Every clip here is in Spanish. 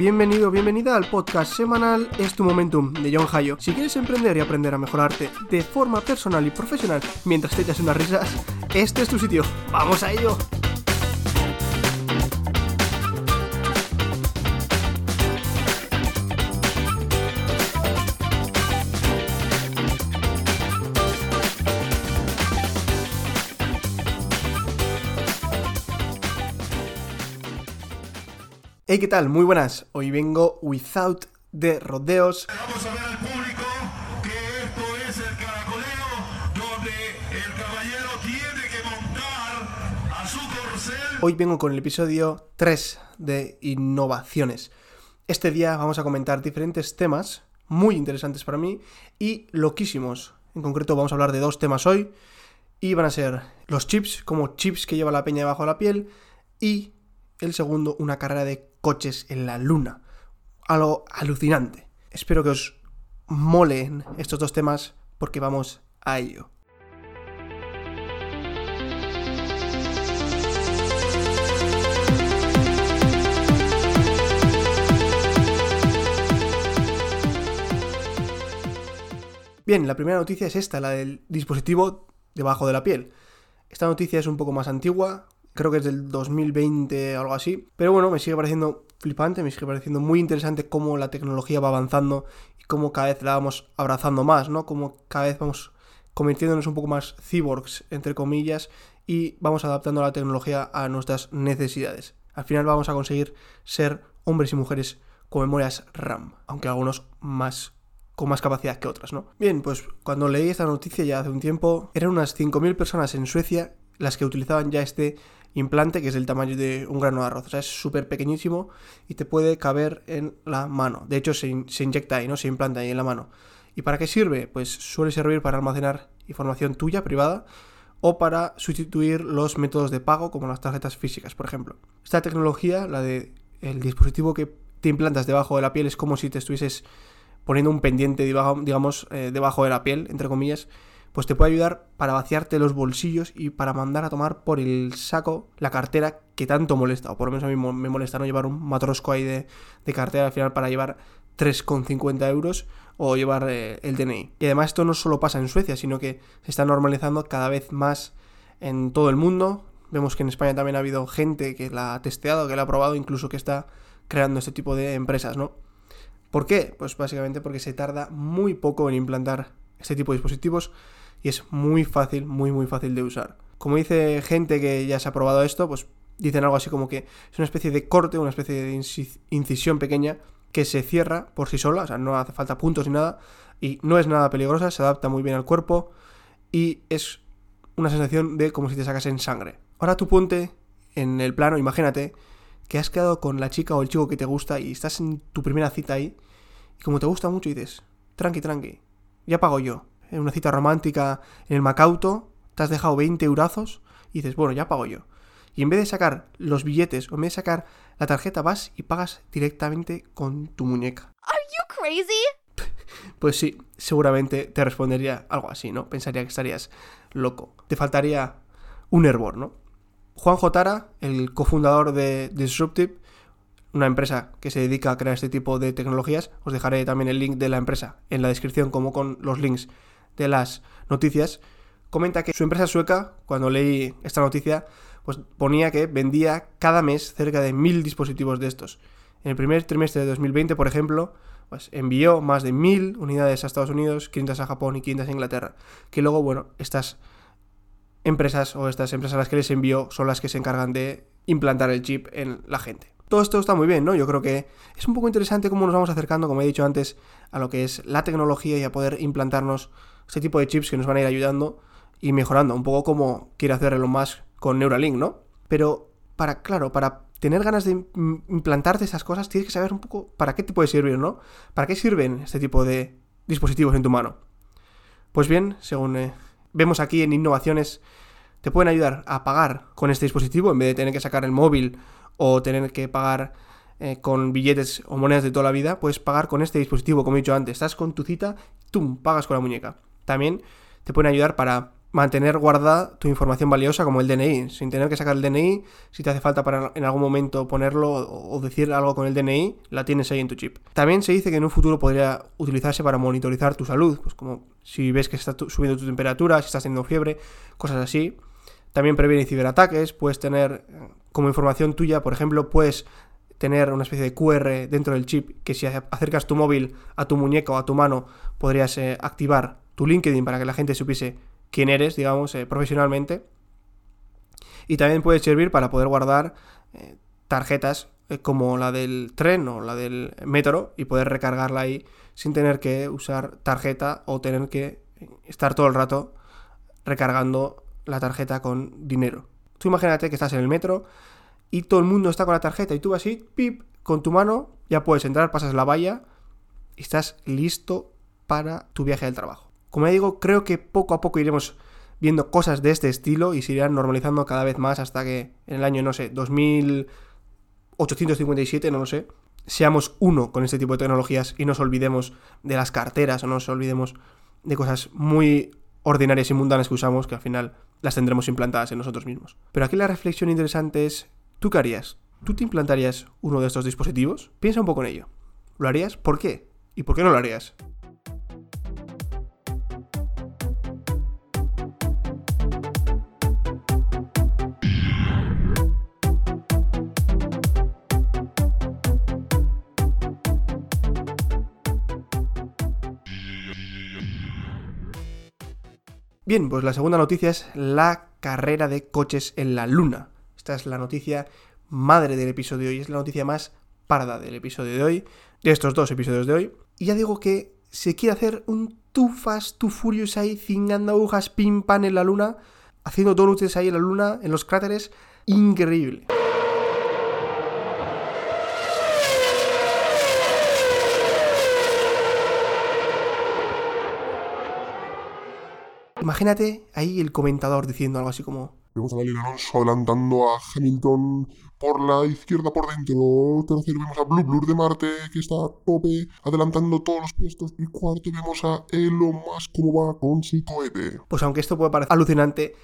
bienvenido, bienvenida al podcast semanal Es tu Momentum de John Hayo. Si quieres emprender y aprender a mejorarte de forma personal y profesional mientras te echas unas risas, este es tu sitio. ¡Vamos a ello! Hey, ¿qué tal? Muy buenas. Hoy vengo without de rodeos. Vamos a ver al público que esto es el caracoleo, donde el caballero tiene que montar a su corcel. Hoy vengo con el episodio 3 de innovaciones. Este día vamos a comentar diferentes temas muy interesantes para mí y loquísimos. En concreto vamos a hablar de dos temas hoy y van a ser los chips, como chips que lleva la peña debajo de la piel y el segundo, una carrera de coches en la luna. Algo alucinante. Espero que os molen estos dos temas porque vamos a ello. Bien, la primera noticia es esta, la del dispositivo debajo de la piel. Esta noticia es un poco más antigua, creo que es del 2020 o algo así. Pero bueno, me sigue pareciendo flipante, me sigue pareciendo muy interesante cómo la tecnología va avanzando y cómo cada vez la vamos abrazando más, ¿no? Cómo cada vez vamos convirtiéndonos un poco más cyborgs, entre comillas, y vamos adaptando la tecnología a nuestras necesidades. Al final vamos a conseguir ser hombres y mujeres con memorias RAM, aunque algunos más con más capacidad que otras, ¿no? Bien, pues cuando leí esta noticia ya hace un tiempo, eran unas 5.000 personas en Suecia las que utilizaban ya este implante que es del tamaño de un grano de arroz. O sea, es súper pequeñísimo y te puede caber en la mano. De hecho, se, inyecta ahí, ¿no? Se implanta ahí en la mano. ¿Y para qué sirve? Pues suele servir para almacenar información tuya, privada, o para sustituir los métodos de pago, como las tarjetas físicas, por ejemplo. Esta tecnología, la de el dispositivo que te implantas debajo de la piel, es como si te estuvieses poniendo un pendiente, digamos, eh, debajo de la piel, entre comillas, pues te puede ayudar para vaciarte los bolsillos y para mandar a tomar por el saco la cartera que tanto molesta, o por lo menos a mí me molesta no llevar un matrosco ahí de, cartera al final para llevar 3,50 euros o llevar eh, el DNI. Y además esto no solo pasa en Suecia, sino que se está normalizando cada vez más en todo el mundo. Vemos que en España también ha habido gente que la ha testeado, que la ha probado, incluso que está creando este tipo de empresas, ¿no? ¿Por qué? Pues básicamente porque se tarda muy poco en implantar este tipo de dispositivos y es muy fácil, muy muy fácil de usar. Como dice gente que ya se ha probado esto, pues dicen algo así como que es una especie de corte, una especie de incisión pequeña que se cierra por sí sola, o sea, no hace falta puntos ni nada, y no es nada peligrosa, se adapta muy bien al cuerpo y es una sensación de como si te sacasen sangre. Ahora tú ponte en el plano, imagínate que has quedado con la chica o el chico que te gusta y estás en tu primera cita ahí, y como te gusta mucho dices, tranqui, tranqui, ya pago yo, en una cita romántica en el Macauto, te has dejado 20 eurazos y dices, bueno, ya pago yo. Y en vez de sacar los billetes o en vez de sacar la tarjeta, vas y pagas directamente con tu muñeca. ¿Are you crazy? Pues sí, seguramente te respondería algo así, ¿no? Pensaría que estarías loco. Te faltaría un hervor, ¿no? Juan Jotara, el cofundador de Disruptive, una empresa que se dedica a crear este tipo de tecnologías, os dejaré también el link de la empresa en la descripción como con los links de las noticias, comenta que su empresa sueca, cuando leí esta noticia, pues ponía que vendía cada mes cerca de mil dispositivos de estos. En el primer trimestre de 2020, por ejemplo, pues envió más de mil unidades a Estados Unidos, 500 a Japón y 500 a Inglaterra. Que luego, bueno, estas empresas o estas empresas a las que les envió son las que se encargan de implantar el chip en la gente. Todo esto está muy bien, ¿no? Yo creo que es un poco interesante cómo nos vamos acercando, como he dicho antes, a lo que es la tecnología y a poder implantarnos este tipo de chips que nos van a ir ayudando y mejorando, un poco como quiere hacer Elon Musk con Neuralink, ¿no? Pero para, claro, para tener ganas de implantarte esas cosas, tienes que saber un poco para qué te puede servir, ¿no? ¿Para qué sirven este tipo de dispositivos en tu mano? Pues bien, según eh, vemos aquí en innovaciones, te pueden ayudar a pagar con este dispositivo en vez de tener que sacar el móvil o tener que pagar eh, con billetes o monedas de toda la vida, puedes pagar con este dispositivo, como he dicho antes. Estás con tu cita, ¡tum! pagas con la muñeca. También te pueden ayudar para mantener guardada tu información valiosa como el DNI, sin tener que sacar el DNI, si te hace falta para en algún momento ponerlo o decir algo con el DNI, la tienes ahí en tu chip. También se dice que en un futuro podría utilizarse para monitorizar tu salud, pues como si ves que está subiendo tu temperatura, si estás teniendo fiebre, cosas así. También previene ciberataques, puedes tener como información tuya, por ejemplo, puedes tener una especie de QR dentro del chip que si acercas tu móvil a tu muñeca o a tu mano podrías eh, activar tu LinkedIn para que la gente supiese quién eres, digamos, eh, profesionalmente. Y también puede servir para poder guardar eh, tarjetas eh, como la del tren o la del metro y poder recargarla ahí sin tener que usar tarjeta o tener que estar todo el rato recargando la tarjeta con dinero. Tú imagínate que estás en el metro y todo el mundo está con la tarjeta y tú vas así, pip, con tu mano, ya puedes entrar, pasas la valla y estás listo para tu viaje del trabajo. Como ya digo, creo que poco a poco iremos viendo cosas de este estilo y se irán normalizando cada vez más hasta que en el año, no sé, 2857, no lo sé, seamos uno con este tipo de tecnologías y nos olvidemos de las carteras o nos olvidemos de cosas muy ordinarias y mundanas que usamos que al final las tendremos implantadas en nosotros mismos. Pero aquí la reflexión interesante es, ¿tú qué harías? ¿Tú te implantarías uno de estos dispositivos? Piensa un poco en ello. ¿Lo harías? ¿Por qué? ¿Y por qué no lo harías? Bien, pues la segunda noticia es la carrera de coches en la luna. Esta es la noticia madre del episodio de hoy, es la noticia más parda del episodio de hoy, de estos dos episodios de hoy. Y ya digo que se quiere hacer un Too Fast, Too Furious ahí, cingando agujas, pim pam en la luna, haciendo donuts ahí en la luna, en los cráteres. Increíble. Imagínate ahí el comentador diciendo algo así como, Vemos a Daniel Alonso adelantando a Hamilton por la izquierda por dentro. Tercero vemos a Blue Blur de Marte que está a tope adelantando todos los puestos. Y cuarto vemos a Elon Musk va con su cohete. pues aunque esto puede parecer alucinante,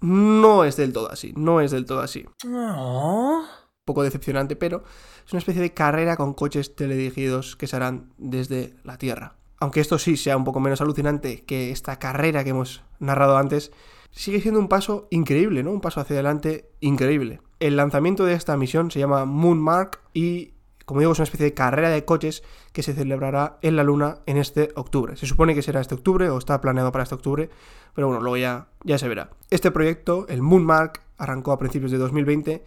no es del todo así, no es del todo así. Un poco decepcionante, pero es una especie de carrera con coches teledirigidos que se harán desde la Tierra. Aunque esto sí sea un poco menos alucinante que esta carrera que hemos narrado antes, sigue siendo un paso increíble, ¿no? Un paso hacia adelante increíble. El lanzamiento de esta misión se llama Moonmark y, como digo, es una especie de carrera de coches que se celebrará en la Luna en este octubre. Se supone que será este octubre o está planeado para este octubre, pero bueno, luego ya, ya se verá. Este proyecto, el Moonmark, arrancó a principios de 2020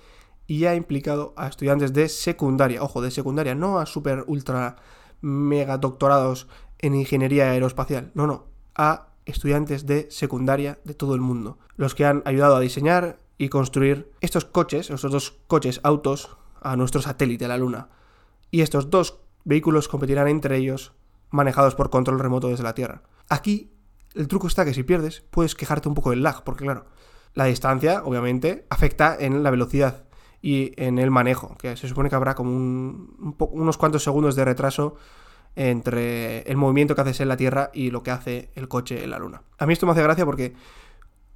y ha implicado a estudiantes de secundaria, ojo, de secundaria, no a super ultra mega doctorados en ingeniería aeroespacial, no, no, a estudiantes de secundaria de todo el mundo, los que han ayudado a diseñar y construir estos coches, estos dos coches autos a nuestro satélite, la Luna. Y estos dos vehículos competirán entre ellos manejados por control remoto desde la Tierra. Aquí el truco está que si pierdes puedes quejarte un poco del lag, porque claro, la distancia obviamente afecta en la velocidad y en el manejo, que se supone que habrá como un- un unos cuantos segundos de retraso entre el movimiento que haces en la Tierra y lo que hace el coche en la Luna. A mí esto me hace gracia porque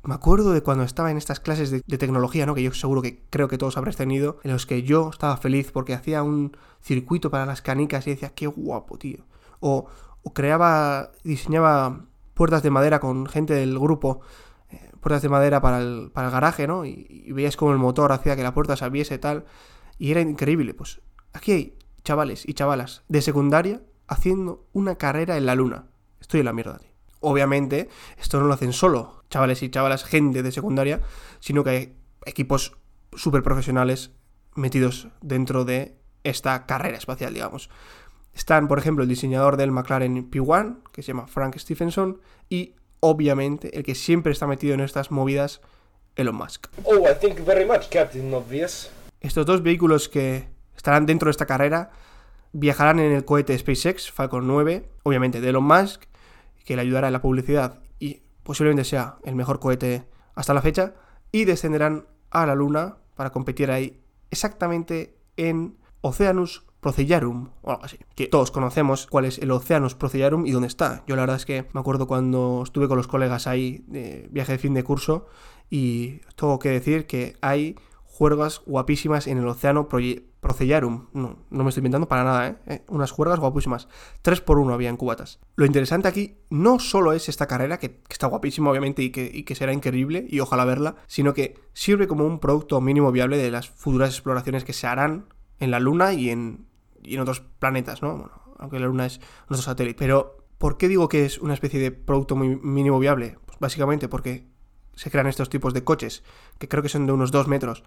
me acuerdo de cuando estaba en estas clases de, tecnología, ¿no? Que yo seguro que creo que todos habréis tenido, en los que yo estaba feliz porque hacía un circuito para las canicas y decía, qué guapo, tío. O, creaba, diseñaba puertas de madera con gente del grupo, eh, puertas de madera para el, para el garaje, ¿no? Y, veías como el motor hacía que la puerta se abriese tal. Y era increíble, pues aquí hay chavales y chavalas de secundaria haciendo una carrera en la luna. Estoy en la mierda, tío. Obviamente, esto no lo hacen solo chavales y chavalas, gente de secundaria, sino que hay equipos súper profesionales metidos dentro de esta carrera espacial, digamos. Están, por ejemplo, el diseñador del McLaren P1, que se llama Frank Stephenson, y obviamente el que siempre está metido en estas movidas, Elon Musk. Oh, I thank you very much, Captain Obvious. Estos dos vehículos que estarán dentro de esta carrera viajarán en el cohete SpaceX Falcon 9, obviamente de Elon Musk, que le ayudará en la publicidad y posiblemente sea el mejor cohete hasta la fecha, y descenderán a la Luna para competir ahí exactamente en Oceanus Procellarum o algo así. Que todos conocemos cuál es el Oceanus Procellarum y dónde está. Yo la verdad es que me acuerdo cuando estuve con los colegas ahí de viaje de fin de curso y tengo que decir que hay juergas guapísimas en el Océano Procellarum. No, no me estoy inventando para nada, ¿eh? ¿eh? Unas juergas guapísimas. Tres por uno había en cubatas. Lo interesante aquí no solo es esta carrera, que, está guapísima obviamente y que, y que, será increíble y ojalá verla, sino que sirve como un producto mínimo viable de las futuras exploraciones que se harán en la Luna y en, y en otros planetas, ¿no? Bueno, aunque la Luna es nuestro satélite. Pero, ¿por qué digo que es una especie de producto mínimo viable? Pues básicamente porque se crean estos tipos de coches, que creo que son de unos 2 metros,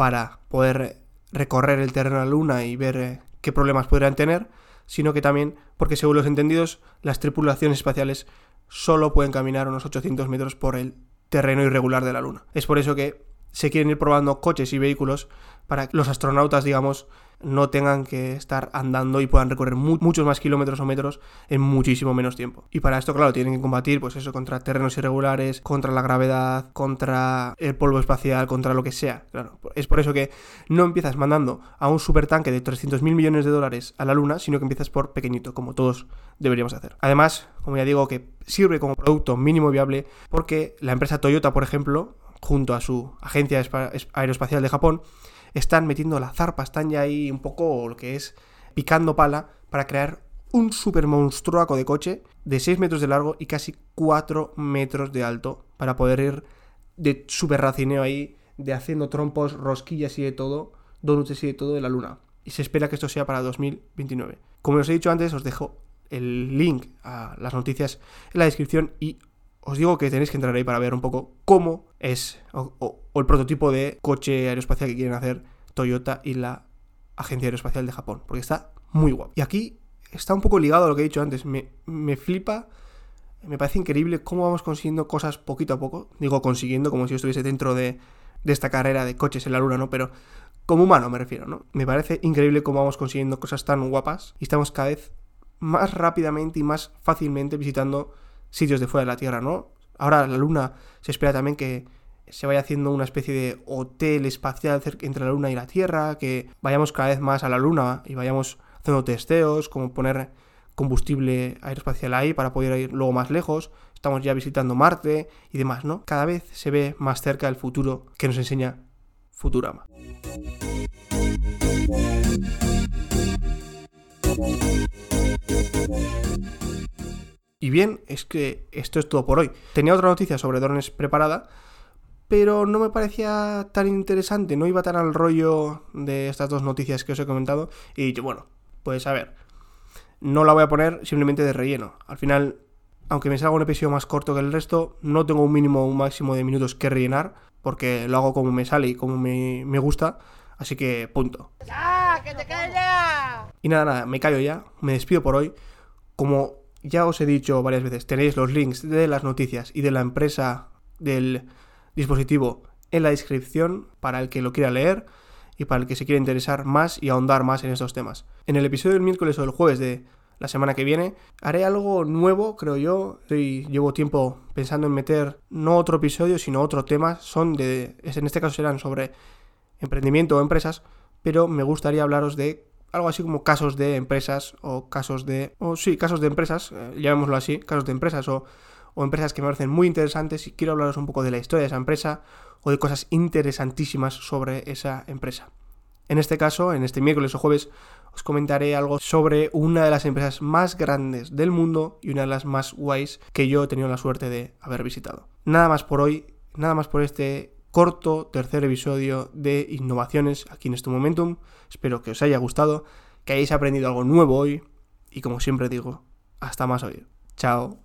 para poder recorrer el terreno de la Luna y ver eh, qué problemas podrían tener, sino que también porque según los entendidos, las tripulaciones espaciales solo pueden caminar unos 800 metros por el terreno irregular de la Luna. Es por eso que se quieren ir probando coches y vehículos para que los astronautas, digamos, no tengan que estar andando y puedan recorrer mu muchos más kilómetros o metros en muchísimo menos tiempo. Y para esto, claro, tienen que combatir, pues eso, contra terrenos irregulares, contra la gravedad, contra el polvo espacial, contra lo que sea. Claro, es por eso que no empiezas mandando a un supertanque de 300.000 millones de dólares a la Luna, sino que empiezas por pequeñito, como todos deberíamos hacer. Además, como ya digo, que sirve como producto mínimo viable porque la empresa Toyota, por ejemplo, junto a su agencia aeroespacial de Japón, están metiendo la zarpa, están ya ahí un poco lo que es picando pala para crear un super monstruaco de coche de 6 metros de largo y casi 4 metros de alto para poder ir de super racineo ahí, de haciendo trompos, rosquillas y de todo, donuts y de todo de la luna. Y se espera que esto sea para 2029. Como os he dicho antes, os dejo el link a las noticias en la descripción y os digo que tenéis que entrar ahí para ver un poco cómo es o, el prototipo de coche aeroespacial que quieren hacer Toyota y la Agencia Aeroespacial de Japón, porque está muy guapo. Y aquí está un poco ligado a lo que he dicho antes, me, me flipa, me parece increíble cómo vamos consiguiendo cosas poquito a poco, digo consiguiendo como si yo estuviese dentro de, de esta carrera de coches en la luna, ¿no? Pero como humano me refiero, ¿no? Me parece increíble cómo vamos consiguiendo cosas tan guapas y estamos cada vez más rápidamente y más fácilmente visitando sitios de fuera de la Tierra, ¿no? Ahora la Luna se espera también que se vaya haciendo una especie de hotel espacial entre la Luna y la Tierra, que vayamos cada vez más a la Luna y vayamos haciendo testeos, como poner combustible aeroespacial ahí para poder ir luego más lejos. Estamos ya visitando Marte y demás, ¿no? Cada vez se ve más cerca el futuro que nos enseña Futurama. Y bien, es que esto es todo por hoy. Tenía otra noticia sobre drones preparada, pero no me parecía tan interesante, no iba tan al rollo de estas dos noticias que os he comentado. Y dicho, bueno, pues a ver, no la voy a poner simplemente de relleno. Al final, aunque me salga un episodio más corto que el resto, no tengo un mínimo o un máximo de minutos que rellenar, porque lo hago como me sale y como me, me gusta. Así que, punto. ¡Ah, que te calles! Y nada, nada, me callo ya, me despido por hoy. Como ya os he dicho varias veces, tenéis los links de las noticias y de la empresa del dispositivo en la descripción para el que lo quiera leer y para el que se quiera interesar más y ahondar más en estos temas. En el episodio del miércoles o el jueves de la semana que viene haré algo nuevo, creo yo. llevo tiempo pensando en meter no otro episodio, sino otro tema. Son de, en este caso serán sobre emprendimiento o empresas, pero me gustaría hablaros de algo así como casos de empresas o casos de... o sí, casos de empresas, eh, llamémoslo así, casos de empresas o, o empresas que me parecen muy interesantes y quiero hablaros un poco de la historia de esa empresa o de cosas interesantísimas sobre esa empresa. En este caso, en este miércoles o jueves, os comentaré algo sobre una de las empresas más grandes del mundo y una de las más guays que yo he tenido la suerte de haber visitado. Nada más por hoy, nada más por este corto tercer episodio de innovaciones aquí en este momentum. Espero que os haya gustado, que hayáis aprendido algo nuevo hoy y como siempre digo, hasta más hoy. Chao.